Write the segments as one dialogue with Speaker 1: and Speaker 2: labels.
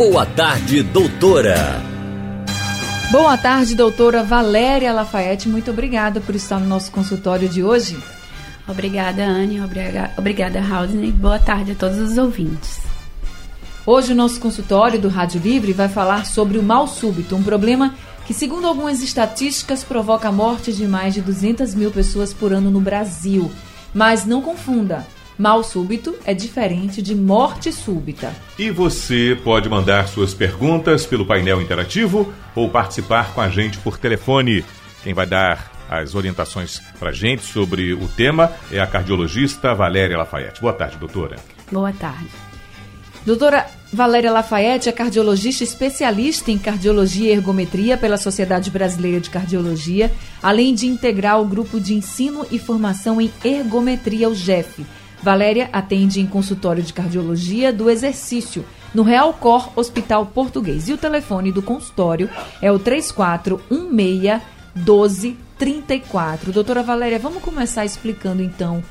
Speaker 1: Boa tarde, doutora.
Speaker 2: Boa tarde, doutora Valéria Lafayette. Muito obrigada por estar no nosso consultório de hoje.
Speaker 3: Obrigada, Anne. Obrigada, obrigada Haldane. Boa tarde a todos os ouvintes.
Speaker 2: Hoje o nosso consultório do Rádio Livre vai falar sobre o mal súbito, um problema que, segundo algumas estatísticas, provoca a morte de mais de 200 mil pessoas por ano no Brasil. Mas não confunda, mal súbito é diferente de morte súbita.
Speaker 4: E você pode mandar suas perguntas pelo painel interativo ou participar com a gente por telefone. Quem vai dar as orientações para gente sobre o tema é a cardiologista Valéria Lafayette. Boa tarde, doutora.
Speaker 3: Boa tarde.
Speaker 2: Doutora Valéria Lafayette é cardiologista especialista em cardiologia e ergometria pela Sociedade Brasileira de Cardiologia, além de integrar o grupo de ensino e formação em ergometria, o GEF. Valéria atende em consultório de cardiologia do exercício no Real Cor Hospital Português. E o telefone do consultório é o 3416 1234. Doutora Valéria, vamos começar explicando então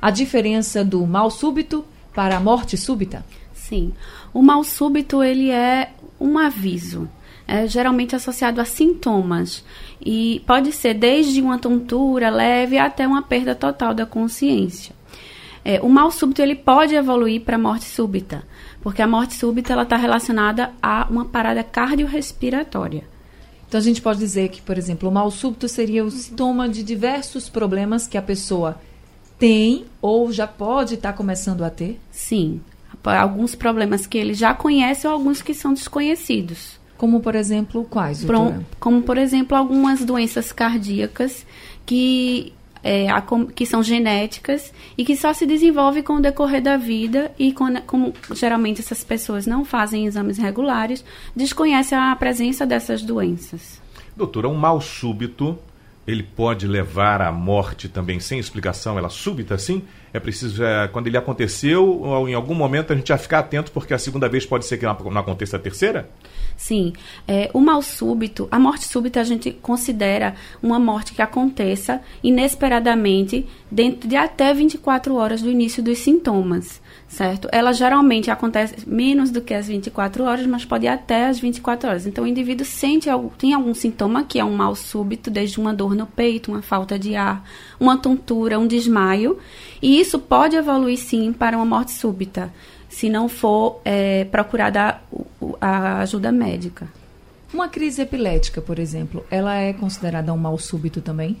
Speaker 2: a diferença do mal súbito para a morte súbita?
Speaker 3: Sim. O mal súbito, ele é um aviso. É geralmente associado a sintomas. E pode ser desde uma tontura leve até uma perda total da consciência. É, o mal súbito ele pode evoluir para morte súbita, porque a morte súbita ela está relacionada a uma parada cardiorrespiratória.
Speaker 2: Então a gente pode dizer que, por exemplo, o mal súbito seria o sintoma de diversos problemas que a pessoa tem ou já pode estar tá começando a ter?
Speaker 3: Sim alguns problemas que ele já conhece ou alguns que são desconhecidos.
Speaker 2: Como, por exemplo, quais? Doutora?
Speaker 3: Como, por exemplo, algumas doenças cardíacas que, é, a, que são genéticas e que só se desenvolvem com o decorrer da vida e, com, como geralmente essas pessoas não fazem exames regulares, desconhecem a presença dessas doenças.
Speaker 4: Doutora, um mal súbito ele pode levar à morte também sem explicação, ela súbita assim? É preciso, é, quando ele aconteceu, ou em algum momento a gente já ficar atento, porque a segunda vez pode ser que não, aconteça a terceira?
Speaker 3: Sim. É, o mal súbito, a morte súbita a gente considera uma morte que aconteça inesperadamente dentro de até 24 horas do início dos sintomas certo? Ela geralmente acontece menos do que as 24 horas, mas pode ir até as 24 horas. Então, o indivíduo sente tem algum sintoma que é um mal súbito, desde uma dor no peito, uma falta de ar, uma tontura, um desmaio, e isso pode evoluir sim para uma morte súbita, se não for é, procurada a, a ajuda médica.
Speaker 2: Uma crise epilética, por exemplo, ela é considerada um mal súbito também?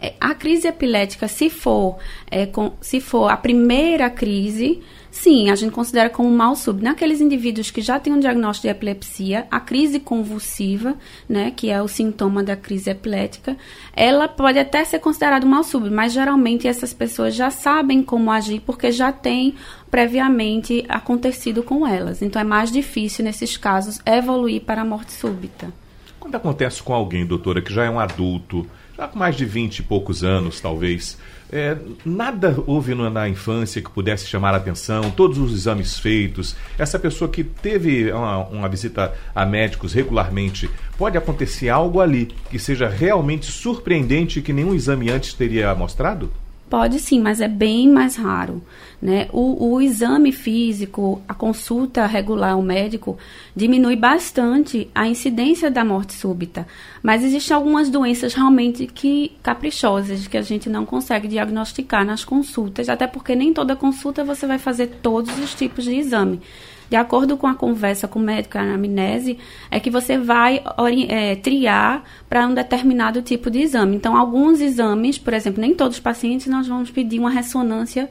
Speaker 3: É, a crise epilética, se for, é, com, se for a primeira crise, sim, a gente considera como mal súbito. Naqueles indivíduos que já têm um diagnóstico de epilepsia, a crise convulsiva, né, que é o sintoma da crise epilética, ela pode até ser considerada mal súbito, mas geralmente essas pessoas já sabem como agir porque já tem previamente acontecido com elas. Então é mais difícil nesses casos evoluir para a morte súbita.
Speaker 4: Quando acontece com alguém, doutora, que já é um adulto, com mais de 20 e poucos anos, talvez. É, nada houve na infância que pudesse chamar a atenção, todos os exames feitos. Essa pessoa que teve uma, uma, visita a médicos regularmente, pode acontecer algo ali que seja realmente surpreendente que nenhum exame antes teria mostrado?
Speaker 3: Pode sim, mas é bem mais raro. Né? O, o exame físico, a consulta regular ao médico, diminui bastante a incidência da morte súbita. Mas existem algumas doenças realmente que caprichosas, que a gente não consegue diagnosticar nas consultas, até porque nem toda consulta você vai fazer todos os tipos de exame de acordo com a conversa com o médico, a anamnese, é que você vai é, triar para um determinado tipo de exame. Então, alguns exames, por exemplo, nem todos os pacientes nós vamos pedir uma ressonância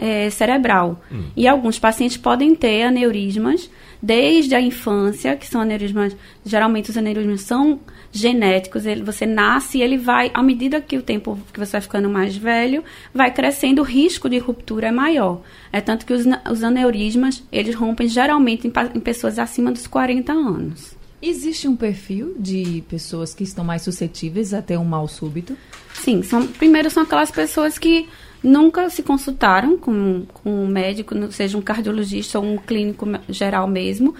Speaker 3: é, cerebral. Hum. E alguns pacientes podem ter aneurismas desde a infância, que são aneurismas, geralmente os aneurismas são genéticos, ele, você nasce e ele vai, à medida que o tempo que você vai ficando mais velho, vai crescendo, o risco de ruptura é maior. É tanto que os, os aneurismas, eles rompem geralmente em, em pessoas acima dos 40 anos.
Speaker 2: Existe um perfil de pessoas que estão mais suscetíveis a ter um mal súbito?
Speaker 3: Sim, são, primeiro são aquelas pessoas que nunca se consultaram com, com um médico, seja um cardiologista ou um clínico geral mesmo,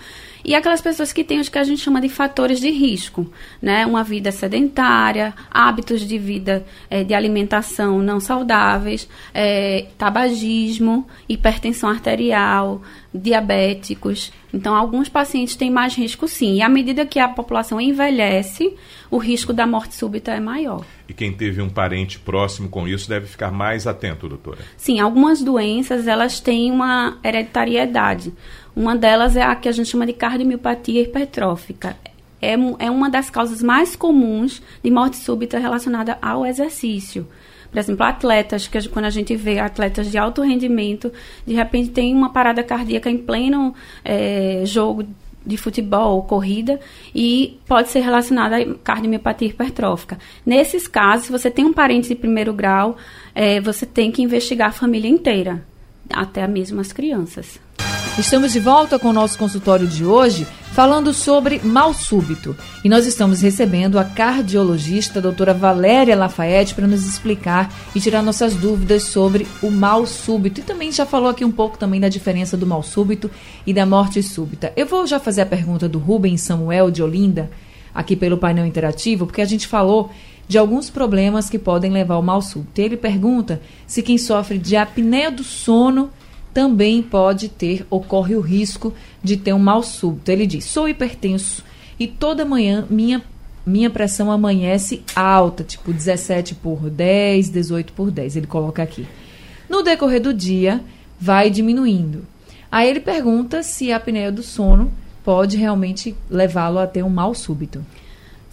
Speaker 3: e aquelas pessoas que têm os que a gente chama de fatores de risco, né? Uma vida sedentária, hábitos de vida é, de alimentação não saudáveis, é, tabagismo, hipertensão arterial, diabéticos. Então, alguns pacientes têm mais risco sim. E à medida que a população envelhece, o risco da morte súbita é maior.
Speaker 4: E quem teve um parente próximo com isso deve ficar mais atento, doutora?
Speaker 3: Sim, algumas doenças elas têm uma hereditariedade. Uma delas é a que a gente chama de cardiomiopatia hipertrófica. É, é uma das causas mais comuns de morte súbita relacionada ao exercício. Por exemplo, atletas, que quando a gente vê atletas de alto rendimento, de repente tem uma parada cardíaca em pleno é, jogo de futebol, corrida, e pode ser relacionada à cardiomiopatia hipertrófica. Nesses casos, se você tem um parente de primeiro grau, é, você tem que investigar a família inteira, até mesmo as crianças.
Speaker 2: Estamos de volta com o nosso consultório de hoje, falando sobre mal súbito. E nós estamos recebendo a cardiologista a doutora Valéria Lafayette para nos explicar e tirar nossas dúvidas sobre o mal súbito. E também já falou aqui um pouco também da diferença do mal súbito e da morte súbita. Eu vou já fazer a pergunta do Rubens Samuel de Olinda, aqui pelo painel interativo, porque a gente falou de alguns problemas que podem levar ao mal súbito. Ele pergunta se quem sofre de apneia do sono também pode ter, ocorre o risco de ter um mal súbito. Ele diz: sou hipertenso e toda manhã minha, minha pressão amanhece alta, tipo 17 por 10, 18 por 10. Ele coloca aqui. No decorrer do dia, vai diminuindo. Aí ele pergunta se a apneia do sono pode realmente levá-lo a ter um mal súbito.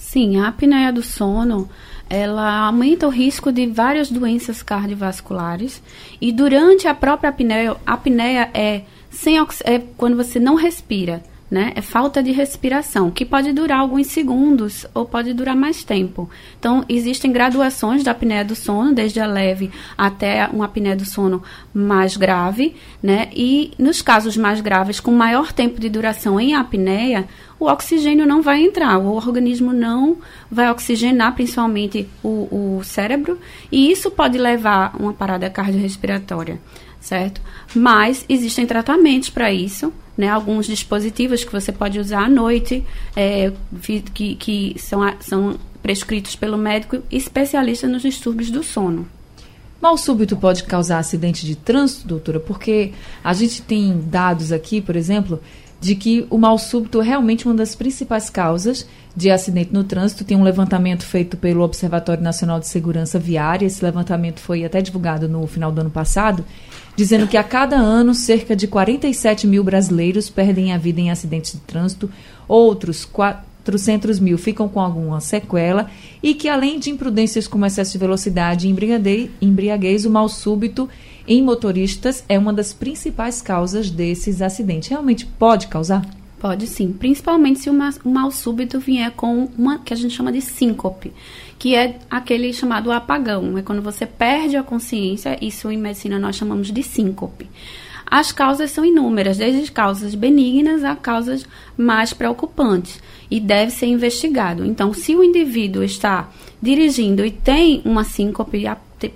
Speaker 3: Sim, a apneia do sono ela aumenta o risco de várias doenças cardiovasculares e durante a própria apneia, a apneia é, sem, é quando você não respira né? É falta de respiração, que pode durar alguns segundos ou pode durar mais tempo. Então, existem graduações da apneia do sono, desde a leve até uma apneia do sono mais grave, né? E nos casos mais graves, com maior tempo de duração em apneia, o oxigênio não vai entrar, o organismo não vai oxigenar, principalmente o, o cérebro, e isso pode levar a uma parada cardiorrespiratória, certo? Mas existem tratamentos para isso, né, alguns dispositivos que você pode usar à noite, é, que, que são, são prescritos pelo médico especialista nos distúrbios do sono.
Speaker 2: Mal súbito pode causar acidente de trânsito, doutora? Porque a gente tem dados aqui, por exemplo, de que o mal súbito é realmente uma das principais causas de acidente no trânsito. Tem um levantamento feito pelo Observatório Nacional de Segurança Viária. Esse levantamento foi até divulgado no final do ano passado dizendo que a cada ano cerca de 47 mil brasileiros perdem a vida em acidentes de trânsito, outros 400 mil ficam com alguma sequela e que, além de imprudências como excesso de velocidade e embriaguez, o mal súbito em motoristas é uma das principais causas desses acidentes. Realmente pode causar?
Speaker 3: Pode sim, principalmente se o mal súbito vier com uma que a gente chama de síncope, que é aquele chamado apagão, é quando você perde a consciência, isso em medicina nós chamamos de síncope. As causas são inúmeras, desde causas benignas a causas mais preocupantes, e deve ser investigado. Então, se o indivíduo está dirigindo e tem uma síncope,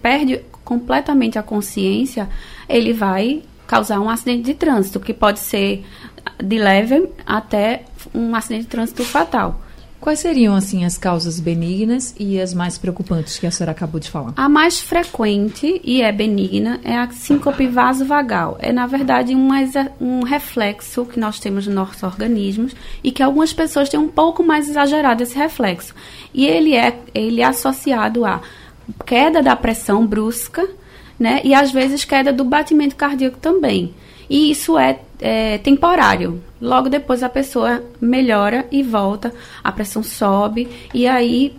Speaker 3: perde completamente a consciência, ele vai causar um acidente de trânsito, que pode ser de leve até um acidente de trânsito fatal.
Speaker 2: Quais seriam, assim, as causas benignas e as mais preocupantes que a senhora acabou de falar?
Speaker 3: A mais frequente e é benigna é a síncope vasovagal. É, na verdade, um, um reflexo que nós temos nos nossos organismos e que algumas pessoas têm um pouco mais exagerado esse reflexo. E ele é, ele é associado a queda da pressão brusca, né? E às vezes queda do batimento cardíaco também. E isso é, é temporário. Logo depois a pessoa melhora e volta, a pressão sobe e aí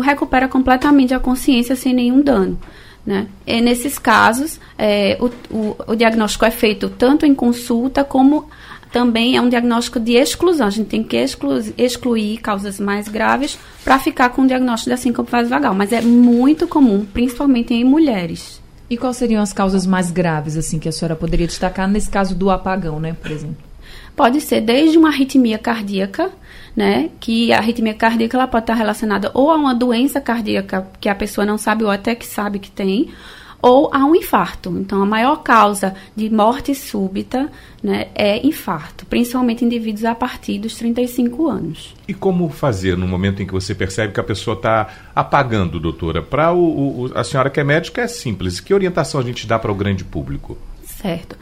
Speaker 3: recupera completamente a consciência sem nenhum dano. Né? E nesses casos, é, o, o, o, diagnóstico é feito tanto em consulta como também é um diagnóstico de exclusão. A gente tem que exclu, excluir causas mais graves para ficar com o diagnóstico da síncope vasovagal. Mas é muito comum, principalmente em mulheres.
Speaker 2: E quais seriam as causas mais graves, assim, que a senhora poderia destacar nesse caso do apagão, né, por exemplo?
Speaker 3: Pode ser desde uma arritmia cardíaca, né? Que a arritmia cardíaca ela pode estar relacionada ou a uma doença cardíaca que a pessoa não sabe ou até que sabe que tem, ou a um infarto. Então, a maior causa de morte súbita né, é infarto, principalmente em indivíduos a partir dos 35 anos.
Speaker 4: E como fazer no momento em que você percebe que a pessoa está apagando, doutora? Para a senhora que é médica é simples. Que orientação a gente dá para o grande público?
Speaker 3: Certo.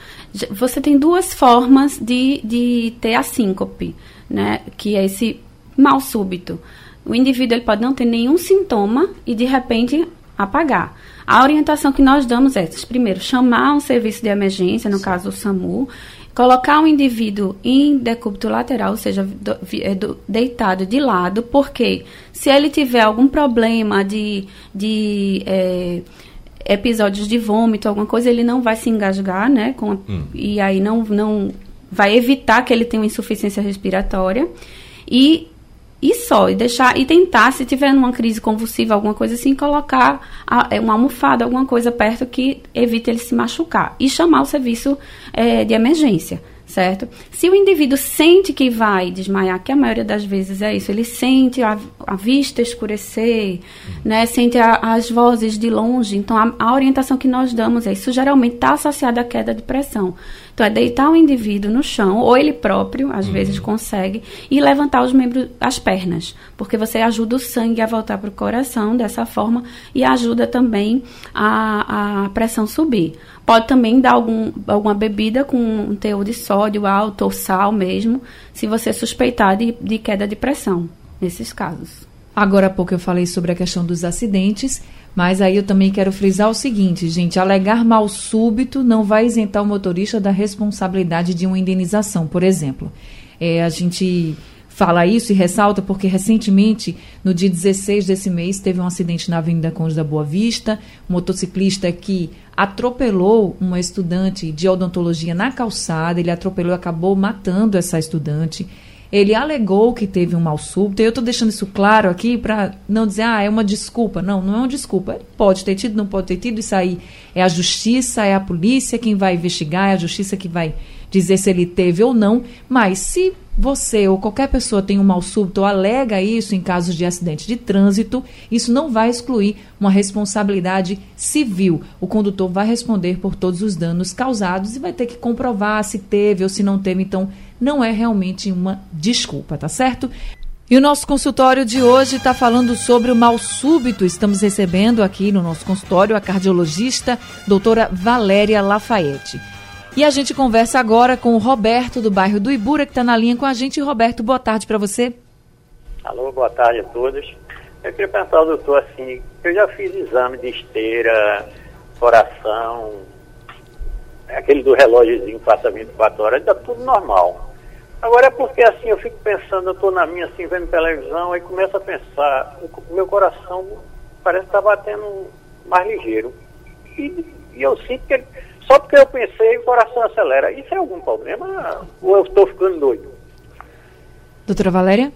Speaker 3: Você tem duas formas de, de ter a síncope, né, que é esse mal súbito. O indivíduo ele pode não ter nenhum sintoma e de repente apagar. A orientação que nós damos é, primeiro, chamar um serviço de emergência, no caso o SAMU, colocar o indivíduo em decúbito lateral, ou seja, do, é, do, deitado de lado, porque se ele tiver algum problema de, de é, episódios de vômito, alguma coisa, ele não vai se engasgar, né? Com, hum. E aí não, não vai evitar que ele tenha uma insuficiência respiratória. E e só, e deixar, e tentar, se tiver uma crise convulsiva, alguma coisa assim, colocar a, é, uma almofada, alguma coisa perto que evite ele se machucar. E chamar o serviço é, de emergência certo? Se o indivíduo sente que vai desmaiar, que a maioria das vezes é isso, ele sente a, a vista escurecer, né? Sente a, as vozes de longe. Então, a, a, orientação que nós damos é isso geralmente está associado à queda de pressão. Então, é deitar o indivíduo no chão, ou ele próprio, às uhum. vezes consegue, e levantar os membros, as pernas, porque você ajuda o sangue a voltar para o coração dessa forma e ajuda também a, a pressão subir. Pode também dar algum, alguma bebida com um teor de sódio alto ou sal mesmo, se você suspeitar de, de queda de pressão, nesses casos.
Speaker 2: Agora há pouco eu falei sobre a questão dos acidentes, mas aí eu também quero frisar o seguinte, gente: alegar mal súbito não vai isentar o motorista da responsabilidade de uma indenização, por exemplo. É, a gente fala isso e ressalta porque recentemente, no dia 16 desse mês, teve um acidente na Avenida Conde da Boa Vista, um motociclista que atropelou uma estudante de odontologia na calçada, ele atropelou e acabou matando essa estudante. Ele alegou que teve um mal súbito. Eu estou deixando isso claro aqui para não dizer, ah, é uma desculpa. Não, não é uma desculpa. Ele pode ter tido, não pode ter tido. Isso aí é a justiça, é a polícia quem vai investigar, é a justiça que vai dizer se ele teve ou não. Mas se você ou qualquer pessoa tem um mal súbito ou alega isso em casos de acidente de trânsito, isso não vai excluir uma responsabilidade civil. O condutor vai responder por todos os danos causados e vai ter que comprovar se teve ou se não teve. Então, não é realmente uma desculpa, tá certo? E o nosso consultório de hoje está falando sobre o mal súbito. Estamos recebendo aqui no nosso consultório a cardiologista doutora Valéria Lafayette. E a gente conversa agora com o Roberto, do bairro do Ibura, que está na linha com a gente. Roberto, boa tarde para você.
Speaker 5: Alô, boa tarde a todos. Eu queria perguntar ao doutor assim, eu já fiz exame de esteira, coração, aquele do relógiozinho passa 24 horas, está tudo normal. Agora é porque assim, eu fico pensando, eu estou na minha assim, vendo televisão, aí começo a pensar, o meu coração parece que está batendo mais ligeiro. E, e eu sinto que ele só porque eu pensei, o coração acelera. Isso é algum problema ou eu estou ficando doido?
Speaker 2: Doutora Valéria?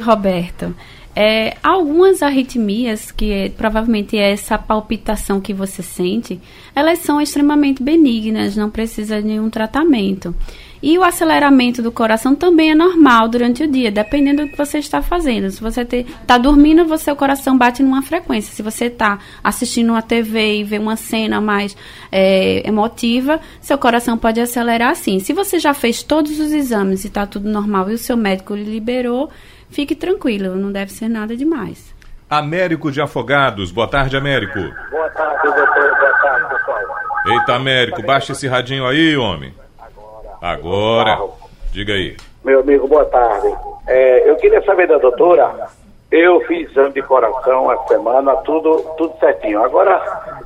Speaker 3: Roberto, é, algumas arritmias, que é, provavelmente é essa palpitação que você sente, elas são extremamente benignas, não precisa de nenhum tratamento. E o aceleramento do coração também é normal durante o dia, dependendo do que você está fazendo. Se você está dormindo, você, seu coração bate numa frequência. Se você está assistindo uma TV e vê uma cena mais é, emotiva, seu coração pode acelerar sim. Se você já fez todos os exames e está tudo normal e o seu médico lhe liberou, fique tranquilo, não deve ser nada demais.
Speaker 4: Américo de Afogados, boa tarde, Américo.
Speaker 5: Boa tarde, doutor, boa tarde, pessoal.
Speaker 4: Eita, Américo, baixa esse radinho aí, homem. Agora, diga aí.
Speaker 5: Meu amigo, boa tarde. É, eu queria saber da doutora, eu fiz exame de coração essa semana, tudo, tudo certinho. Agora,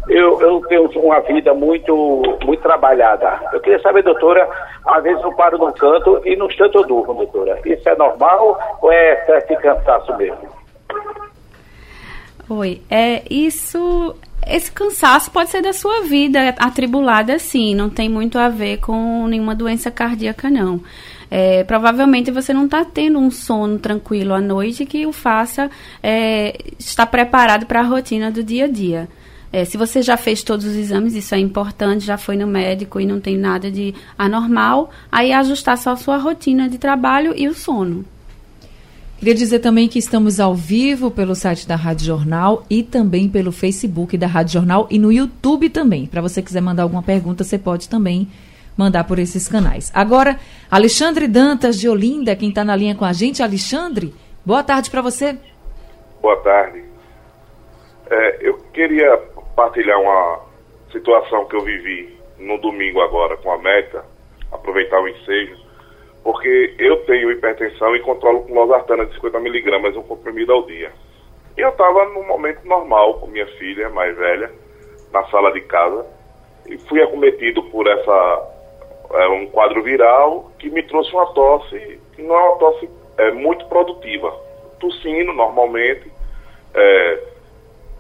Speaker 5: eu, eu tenho uma vida muito, muito trabalhada. Eu queria saber, doutora, às vezes eu paro num canto e no instante eu durmo, doutora. Isso é normal ou é certo de cansaço mesmo?
Speaker 3: Oi, é isso esse cansaço pode ser da sua vida atribulada, sim, não tem muito a ver com nenhuma doença cardíaca, não. É, provavelmente você não está tendo um sono tranquilo à noite que o faça é, estar preparado para a rotina do dia a dia. É, se você já fez todos os exames, isso é importante, já foi no médico e não tem nada de anormal, aí ajustar só a sua rotina de trabalho e o sono.
Speaker 2: Queria dizer também que estamos ao vivo pelo site da Rádio Jornal e também pelo Facebook da Rádio Jornal e no YouTube também. Para você quiser mandar alguma pergunta, você pode também mandar por esses canais. Agora, Alexandre Dantas de Olinda, quem está na linha com a gente. Alexandre, boa tarde para você.
Speaker 6: Boa tarde. É, eu queria partilhar uma situação que eu vivi no domingo agora com a Meta, aproveitar o ensejo porque eu tenho hipertensão e controlo com losartana de 50mg, um comprimido ao dia. E eu estava num momento normal com minha filha mais velha, na sala de casa, e fui acometido por essa é, um quadro viral que me trouxe uma tosse, que não é uma tosse é, muito produtiva. Tossindo normalmente, é,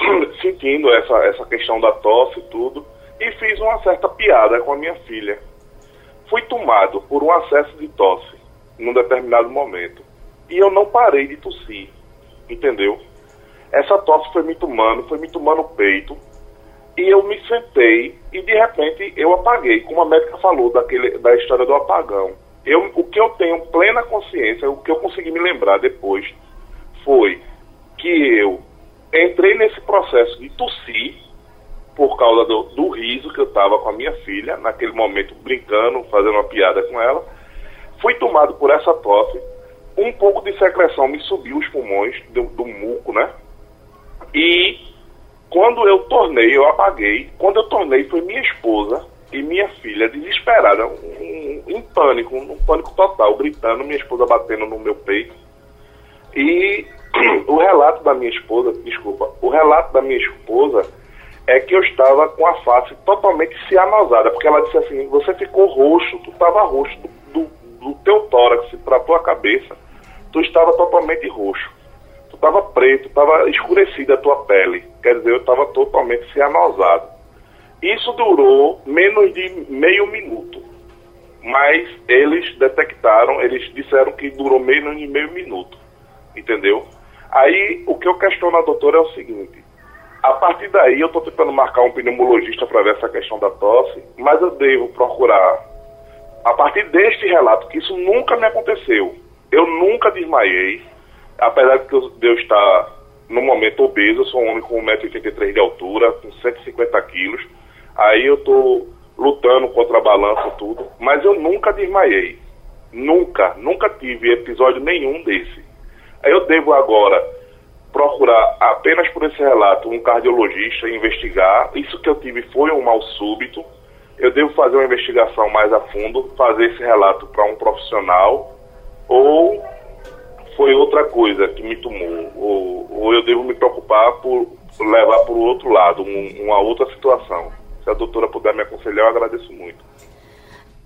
Speaker 6: sentindo essa, essa questão da tosse e tudo, e fiz uma certa piada com a minha filha fui tomado por um acesso de tosse num determinado momento. E eu não parei de tossir, entendeu? Essa tosse foi me tomando, foi me tomando o peito. E eu me sentei e de repente eu apaguei, como a médica falou daquele, da história do apagão. Eu, o que eu tenho plena consciência, o que eu consegui me lembrar depois, foi que eu entrei nesse processo de tossir por causa do, do riso que eu estava com a minha filha, naquele momento brincando, fazendo uma piada com ela. Fui tomado por essa tosse, um pouco de secreção me subiu os pulmões do, do muco, né? E quando eu tornei, eu apaguei. Quando eu tornei, foi minha esposa e minha filha desesperada, um, em pânico, um pânico total, gritando, minha esposa batendo no meu peito. E o relato da minha esposa, desculpa, o relato da minha esposa é que eu estava com a face totalmente cianosada, porque ela disse assim, você ficou roxo, tu estava roxo do, do, teu tórax para tua cabeça, tu estava totalmente roxo. Tu estava preto, estava escurecida a tua pele, quer dizer, eu estava totalmente cianosado. Isso durou menos de meio minuto, mas eles detectaram, eles disseram que durou menos de meio minuto, entendeu? Aí o que eu questiono a doutora é o seguinte, a partir daí, eu estou tentando marcar um pneumologista para ver essa questão da tosse, mas eu devo procurar, a partir deste relato, que isso nunca me aconteceu. Eu nunca desmaiei, apesar de eu estar no momento obeso, eu sou um homem com 1,83m de altura, com 150 quilos. Aí eu estou lutando contra a balança tudo, mas eu nunca desmaiei. Nunca, nunca tive episódio nenhum desse. Eu devo agora procurar apenas por esse relato um cardiologista investigar. Isso que eu tive foi um mal súbito. Eu devo fazer uma investigação mais a fundo, fazer esse relato para um profissional ou foi outra coisa que me tomou, ou, ou eu devo me preocupar por levar para o outro lado, um, uma outra situação. Se a doutora puder me aconselhar, eu agradeço muito.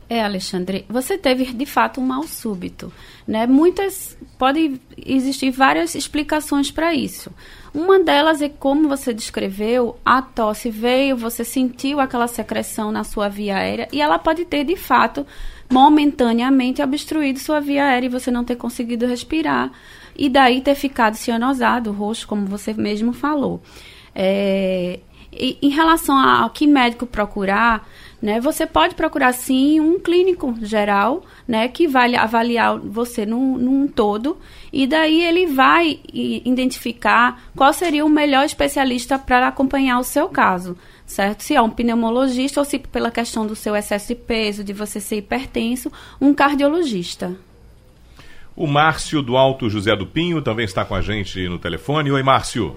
Speaker 3: É, Alexandre, você teve de fato um mal súbito, né? Muitas pode existir várias explicações para isso. Uma delas é como você descreveu, a tosse veio, você sentiu aquela secreção na sua via aérea e ela pode ter de fato momentaneamente obstruído sua via aérea e você não ter conseguido respirar e daí ter ficado cianosado, roxo, como você mesmo falou. É, e, em relação ao que médico procurar, né, você pode procurar sim um clínico geral, né, que vai avaliar você num, num todo e daí ele vai identificar qual seria o melhor especialista para acompanhar o seu caso, certo? Se é um pneumologista ou se pela questão do seu excesso de peso, de você ser hipertenso, um cardiologista.
Speaker 4: O Márcio do Alto José do Pinho também está com a gente no telefone. Oi, Márcio.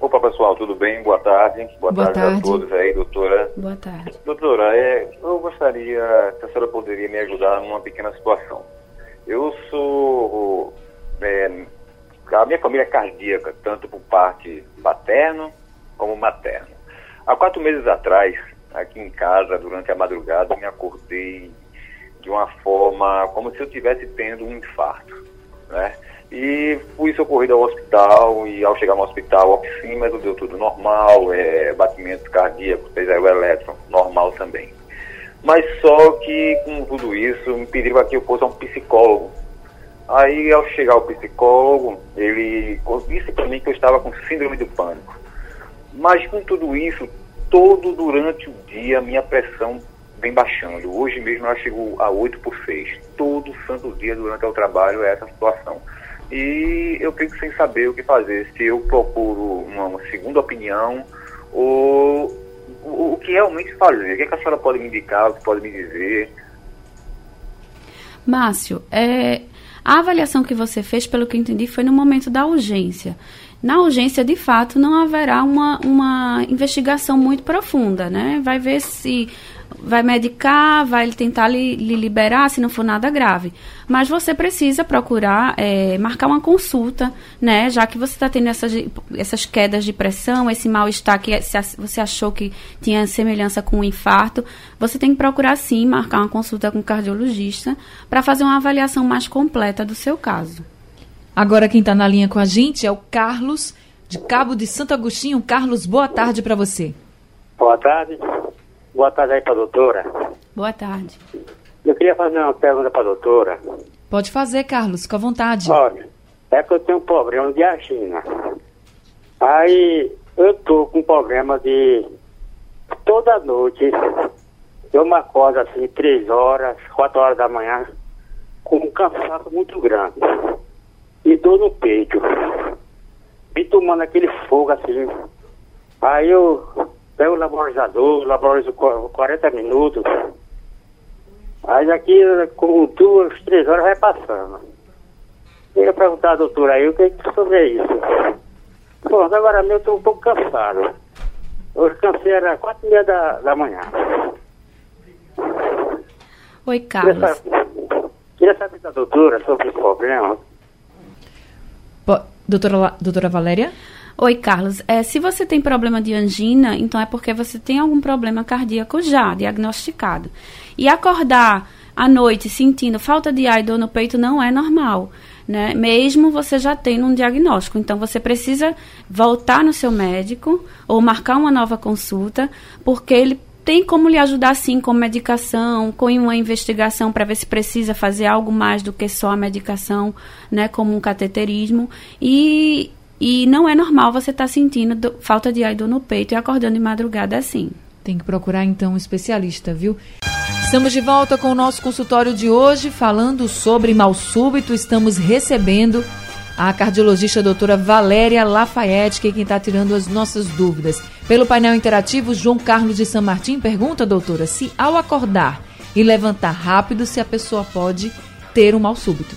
Speaker 7: Opa, pessoal, tudo bem? Boa tarde.
Speaker 2: Boa, Boa tarde, tarde,
Speaker 7: a todos aí, doutora.
Speaker 3: Boa tarde.
Speaker 7: Doutora, é, eu gostaria que a senhora poderia me ajudar numa pequena situação. Eu sou. É, a minha família é cardíaca, tanto por parte paterno como materno. Há quatro meses atrás, aqui em casa, durante a madrugada, me acordei de uma forma como se eu estivesse tendo um infarto, né? E fui socorrido ao hospital e ao chegar no hospital, oxímetro deu tudo normal, é, batimentos cardíacos, fez o elétron, normal também. Mas só que com tudo isso me pediram que eu fosse a um psicólogo. Aí ao chegar ao psicólogo, ele disse para mim que eu estava com síndrome do pânico. Mas com tudo isso, todo durante o dia, minha pressão vem baixando. Hoje mesmo ela chegou a 8 por 6. Todo santo dia durante o trabalho é essa situação. E eu fico sem saber o que fazer, se eu procuro uma, uma segunda opinião ou o, o, que realmente fazer. O que, é que a senhora pode me indicar, o que pode me dizer?
Speaker 3: Márcio, é, a avaliação que você fez, pelo que eu entendi, foi no momento da urgência. Na urgência, de fato, não haverá uma, uma investigação muito profunda, né? Vai ver se vai medicar, vai tentar lhe, lhe, liberar se não for nada grave. Mas você precisa procurar é, marcar uma consulta, né? Já que você está tendo essas, essas quedas de pressão, esse mal-estar que você achou que tinha semelhança com um infarto, você tem que procurar sim marcar uma consulta com o cardiologista para fazer uma avaliação mais completa do seu caso.
Speaker 2: Agora quem está na linha com a gente é o Carlos, de Cabo de Santo Agostinho. Carlos, boa tarde para você.
Speaker 8: Boa tarde. Boa tarde aí para a doutora.
Speaker 3: Boa tarde.
Speaker 8: Eu queria fazer uma pergunta para a doutora.
Speaker 2: Pode fazer, Carlos, com a vontade.
Speaker 8: Olha, é que eu tenho um problema de angina. Aí eu tô com problema de toda noite eu me acordo assim, três horas, quatro horas da manhã, com um cansaço muito grande. E dor no peito. E tomando aquele fogo assim. Aí eu pego o laborizador, laborizo 40 minutos. Aí daqui com duas, três horas vai passando. Queria perguntar à doutora aí o que é sobre isso. Bom, agora mesmo eu estou um pouco cansado. Hoje cansei era quatro e meia da, da manhã.
Speaker 3: Oi, Carlos. Queria
Speaker 8: saber, queria saber da doutora sobre esse problema.
Speaker 2: doutora, doutora Valéria?
Speaker 3: Oi, Carlos. É, se você tem problema de angina, então é porque você tem algum problema cardíaco já diagnosticado. E acordar à noite sentindo falta de ar e dor no peito não é normal. Né? Mesmo você já tendo um diagnóstico. Então, você precisa voltar no seu médico ou marcar uma nova consulta, porque ele tem como lhe ajudar sim com medicação, com uma investigação para ver se precisa fazer algo mais do que só a medicação, né, como um cateterismo. E e não é normal você estar tá sentindo do, falta de ar e dor no peito e acordando de madrugada assim.
Speaker 2: Tem que procurar então um especialista, viu? Estamos de volta com o nosso consultório de hoje, falando sobre mal súbito. Estamos recebendo a cardiologista doutora Valéria Lafayette, que é quem está tirando as nossas dúvidas. Pelo painel interativo, João Carlos de San Martin pergunta, doutora, se ao acordar e levantar rápido, se a pessoa pode ter um mal súbito.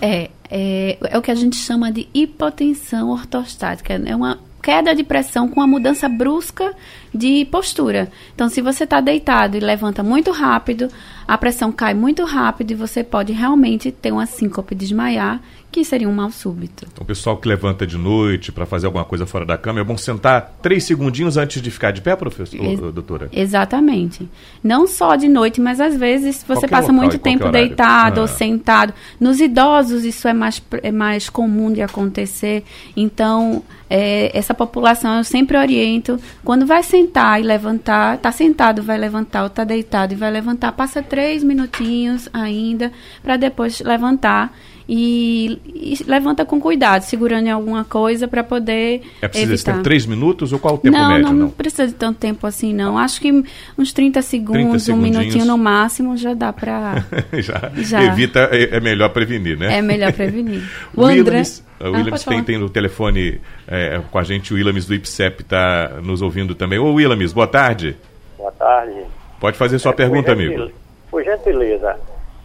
Speaker 3: É, é, é o que a gente chama de hipotensão ortostática. É uma queda de pressão com a mudança brusca de postura. Então, se você está deitado e levanta muito rápido, a pressão cai muito rápido e você pode realmente ter uma síncope, desmaiar que seria um mal súbito.
Speaker 4: Então, o pessoal que levanta de noite para fazer alguma coisa fora da cama, é bom sentar três segundinhos antes de ficar de pé, professor, Ex doutora?
Speaker 3: Exatamente. Não só de noite, mas às vezes você qualquer passa local, muito tempo deitado ah. ou sentado. Nos idosos isso é mais, é mais comum de acontecer. Então, é, essa população eu sempre oriento, quando vai sentar e levantar, está sentado, vai levantar, ou está deitado e vai levantar, passa três minutinhos ainda para depois levantar e, e, levanta com cuidado, segurando em alguma coisa para poder.
Speaker 4: É preciso
Speaker 3: evitar.
Speaker 4: três minutos ou qual o tempo
Speaker 3: não,
Speaker 4: médio?
Speaker 3: Não, não precisa de tanto tempo assim, não. Acho que uns 30 segundos, 30 um minutinho no máximo já dá para.
Speaker 4: já, já, Evita, é, é, melhor prevenir, né?
Speaker 3: É melhor prevenir.
Speaker 4: o André. O Williams ah, tem, tem no telefone é, com a gente, o Williams do IPSEP está nos ouvindo também. Ô Williams, boa tarde.
Speaker 8: Boa tarde.
Speaker 4: Pode fazer sua é, pergunta, por amigo.
Speaker 8: Por gentileza,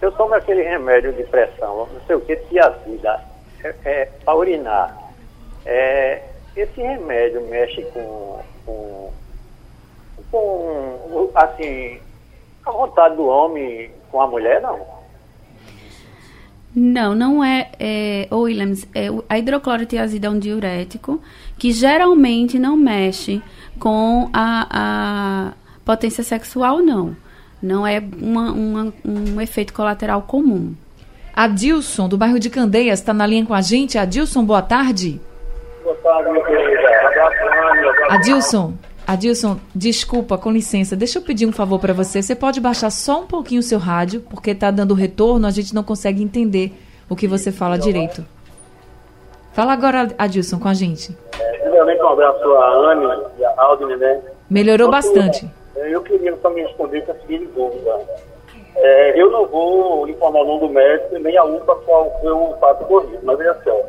Speaker 8: eu tomo aquele remédio de pressão, não sei o que, tiazida, é, é, para urinar. É, esse remédio mexe com, com, com, assim, a vontade do homem com a mulher, não?
Speaker 3: Não, não é, é Williams, é, a hidroclorotiazida é um diurético que geralmente não mexe com a, a potência sexual, não. Não é uma, uma, um efeito colateral comum.
Speaker 2: Adilson, do bairro de Candeias, está na linha com a gente. Adilson, boa tarde.
Speaker 8: Boa tarde, meu querido.
Speaker 2: Adilson, Adilson, desculpa, com licença, deixa eu pedir um favor para você. Você pode baixar só um pouquinho o seu rádio, porque está dando retorno, a gente não consegue entender o que você fala direito. Fala agora, Adilson, com a gente.
Speaker 8: É,
Speaker 9: primeiramente um abraço a Anne e a Aldine, né?
Speaker 2: Melhorou bastante.
Speaker 9: Eu queria só me responder com a seguinte dúvida. É, eu não vou informar o nome do médico nem a UPA qual foi o fato ocorrido, mas veja só.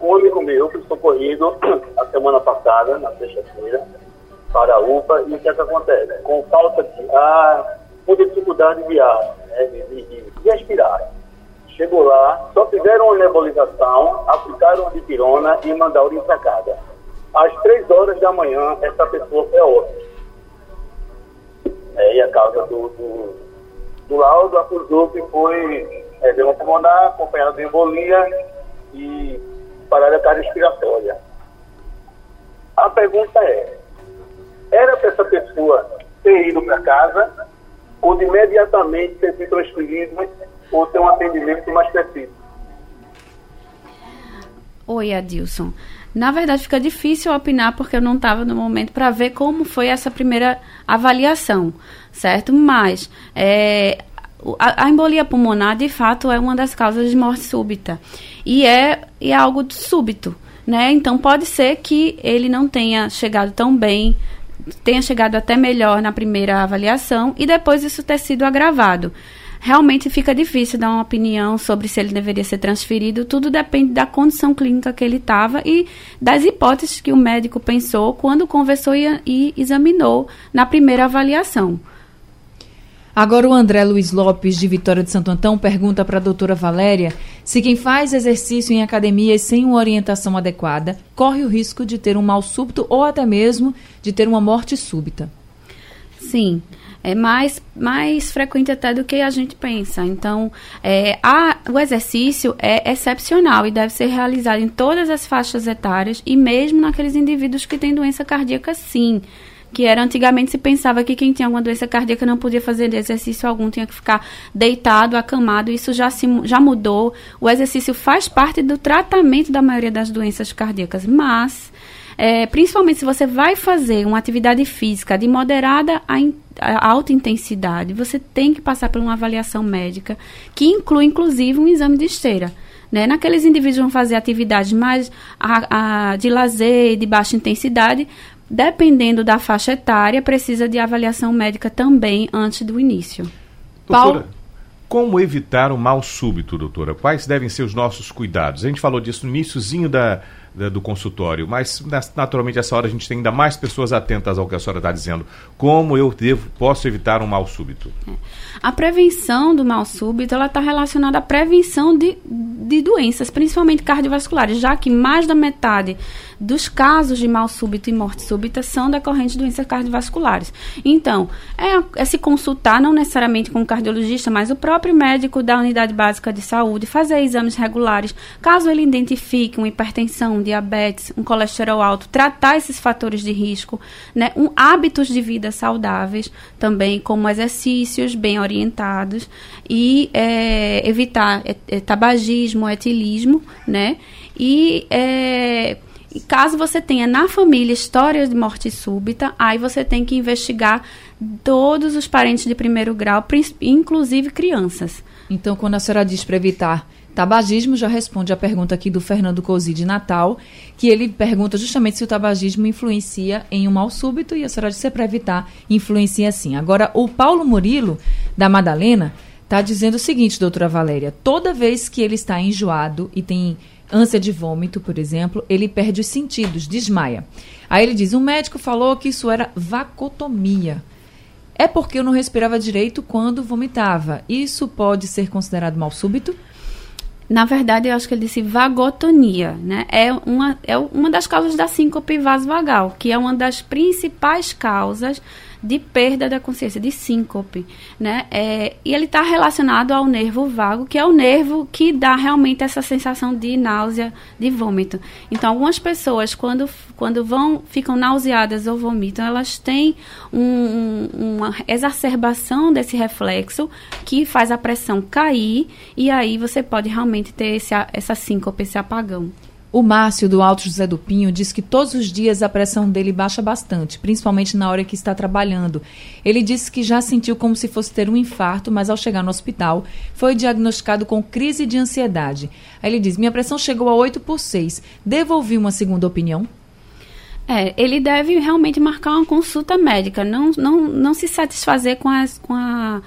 Speaker 9: Um amigo meu foi socorrido a semana passada, na sexta-feira, para a UPA, e o que, é que acontece? Com falta de ar, com dificuldade de ar, né, de, de, de respirar. Chegou lá, só fizeram uma nebulização, aplicaram a dipirona e mandaram para casa. Às três horas da manhã, essa pessoa foi óbito. É, e a causa do, do, do laudo acusou que foi é, derrame pulmonar, acompanhado de embolia e parada cardiorrespiratória. A pergunta é, era para essa pessoa ter ido para casa ou de imediatamente ter sido transferido ou ter um atendimento mais preciso?
Speaker 3: Oi, Adilson. Na verdade, fica difícil opinar porque eu não estava no momento para ver como foi essa primeira avaliação, certo? Mas é, a, a, embolia pulmonar, de fato, é uma das causas de morte súbita e é, é algo súbito, né? Então, pode ser que ele não tenha chegado tão bem, tenha chegado até melhor na primeira avaliação e depois isso ter sido agravado realmente fica difícil dar uma opinião sobre se ele deveria ser transferido. Tudo depende da condição clínica que ele estava e das hipóteses que o médico pensou quando conversou e, e examinou na primeira avaliação.
Speaker 2: Agora o André Luiz Lopes, de Vitória de Santo Antão, pergunta para a doutora Valéria se quem faz exercício em academias sem uma orientação adequada corre o risco de ter um mal súbito ou até mesmo de ter uma morte súbita.
Speaker 3: Sim é mais, mais frequente até do que a gente pensa. Então, é, a, o exercício é excepcional e deve ser realizado em todas as faixas etárias e mesmo naqueles indivíduos que têm doença cardíaca, sim. Que era antigamente se pensava que quem tinha alguma doença cardíaca não podia fazer exercício algum, tinha que ficar deitado, acamado. Isso já, se, já mudou. O exercício faz parte do tratamento da maioria das doenças cardíacas, mas é, principalmente se você vai fazer uma atividade física de moderada a, in, a, alta intensidade, você tem que passar por uma avaliação médica que inclui, inclusive, um exame de esteira. Né? Naqueles indivíduos que vão fazer atividades mais a, a, de lazer, de baixa intensidade, dependendo da faixa etária, precisa de avaliação médica também antes do início.
Speaker 4: Doutora, Paulo? como evitar o mal súbito, doutora? Quais devem ser os nossos cuidados? A gente falou disso no iníciozinho da, do consultório. Mas, naturalmente, essa hora a gente tem ainda mais pessoas atentas ao que a senhora está dizendo. Como eu devo, posso evitar um mal súbito?
Speaker 3: É. A prevenção do mal súbito ela está relacionada à prevenção de, de doenças, principalmente cardiovasculares, já que mais da metade dos casos de mal súbito e morte súbita são decorrentes de doenças cardiovasculares. Então, é, é, se consultar, não necessariamente com o cardiologista, mas o próprio médico da unidade básica de saúde, fazer exames regulares, caso ele identifique uma hipertensão, diabetes, um colesterol alto, tratar esses fatores de risco, né, um, hábitos de vida saudáveis, também como exercícios bem orientados e é, evitar é, tabagismo, etilismo, né, e é, e caso você tenha na família histórias de morte súbita, aí você tem que investigar todos os parentes de primeiro grau, inclusive crianças.
Speaker 2: Então, quando a senhora diz para evitar tabagismo, já responde a pergunta aqui do Fernando Cosi de Natal, que ele pergunta justamente se o tabagismo influencia em um mal súbito, e a senhora disse é para evitar, influencia sim. Agora, o Paulo Murilo, da Madalena, está dizendo o seguinte, doutora Valéria, toda vez que ele está enjoado e tem ânsia de vômito, por exemplo, ele perde os sentidos, desmaia. Aí ele diz: um médico falou que isso era vacotomia. É porque eu não respirava direito quando vomitava. Isso pode ser considerado mal súbito?
Speaker 3: Na verdade, eu acho que ele disse vagotonia, né? É uma, é uma das causas da síncope vasovagal, que é uma das principais causas de perda da consciência, de síncope, né? É, e ele está relacionado ao nervo vago, que é o nervo que dá realmente essa sensação de náusea, de vômito. Então, algumas pessoas, quando, quando vão, ficam nauseadas ou vomitam, elas têm um, uma exacerbação desse reflexo que faz a pressão cair e aí você pode realmente ter esse, essa síncope, esse apagão.
Speaker 2: O Márcio, do Alto José do Pinho, diz que todos os dias a pressão dele baixa bastante, principalmente na hora que está trabalhando. Ele disse que já sentiu como se fosse ter um infarto, mas ao chegar no hospital foi diagnosticado com crise de ansiedade. Aí ele diz: Minha pressão chegou a 8 por 6. Devolvi uma segunda opinião?
Speaker 3: É, ele deve realmente marcar uma consulta médica, não, não, não se satisfazer com, as, com a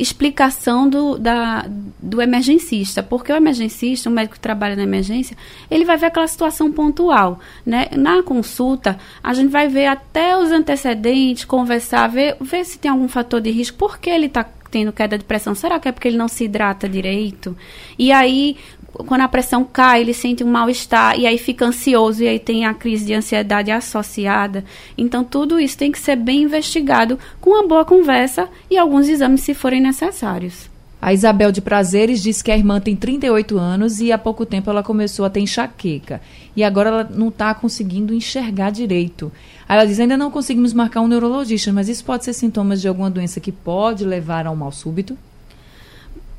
Speaker 3: explicação do, da, do emergencista, porque o emergencista, o médico que trabalha na emergência, ele vai ver aquela situação pontual, né? Na consulta, a gente vai ver até os antecedentes, conversar, ver, ver se tem algum fator de risco, por que ele está tendo queda de pressão? Será que é porque ele não se hidrata direito? E aí, quando a pressão cai, ele sente um mal-estar e aí fica ansioso e aí tem a crise de ansiedade associada. Então, tudo isso tem que ser bem investigado com uma boa conversa e alguns exames se forem necessários.
Speaker 2: A Isabel de Prazeres diz que a irmã tem 38 anos e há pouco tempo ela começou a ter enxaqueca. E agora ela não está conseguindo enxergar direito. Ela diz: ainda não conseguimos marcar um neurologista, mas isso pode ser sintomas de alguma doença que pode levar a um mal súbito?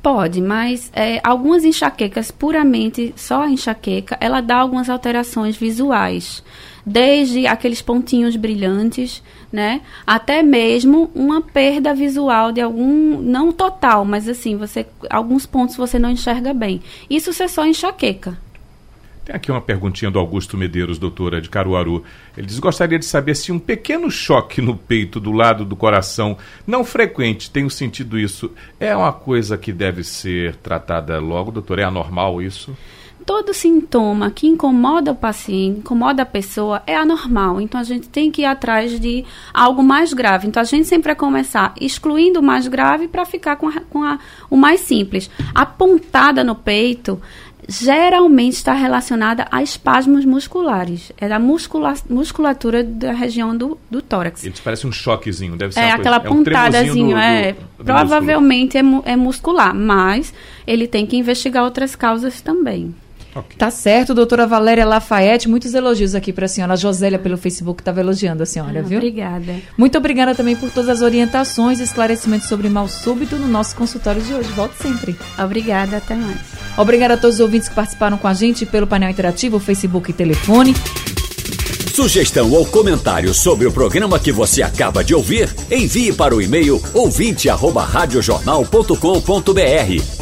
Speaker 3: Pode, mas é, algumas enxaquecas, puramente só a enxaqueca, ela dá algumas alterações visuais. Desde aqueles pontinhos brilhantes, né? Até mesmo uma perda visual de algum, não total, mas assim, você alguns pontos você não enxerga bem. Isso é só enxaqueca.
Speaker 4: Tem aqui uma perguntinha do Augusto Medeiros, doutora de Caruaru. Ele diz: gostaria de saber se um pequeno choque no peito do lado do coração, não frequente, tenho sentido isso, é uma coisa que deve ser tratada logo, doutor? É anormal isso?
Speaker 3: Todo sintoma que incomoda o paciente, incomoda a pessoa, é anormal. Então a gente tem que ir atrás de algo mais grave. Então a gente sempre vai começar excluindo o mais grave para ficar com, a, com a, o mais simples. A pontada no peito geralmente está relacionada a espasmos musculares. É da muscula musculatura da região do, do tórax.
Speaker 4: Eles parecem um choquezinho, deve ser
Speaker 3: É aquela
Speaker 4: coisa,
Speaker 3: pontadazinho, é,
Speaker 4: um do, do,
Speaker 3: provavelmente é, mu é muscular, mas ele tem que investigar outras causas também.
Speaker 2: Okay. Tá certo, doutora Valéria Lafayette. Muitos elogios aqui para a senhora. A Josélia, pelo Facebook, estava elogiando a senhora, ah, viu?
Speaker 3: Obrigada.
Speaker 2: Muito obrigada também por todas as orientações e esclarecimentos sobre mal súbito no nosso consultório de hoje. Volte sempre.
Speaker 3: Obrigada, até mais.
Speaker 2: Obrigada a todos os ouvintes que participaram com a gente pelo painel interativo, Facebook e telefone.
Speaker 1: Sugestão ou comentário sobre o programa que você acaba de ouvir, envie para o e-mail ouvinte@radiojornal.com.br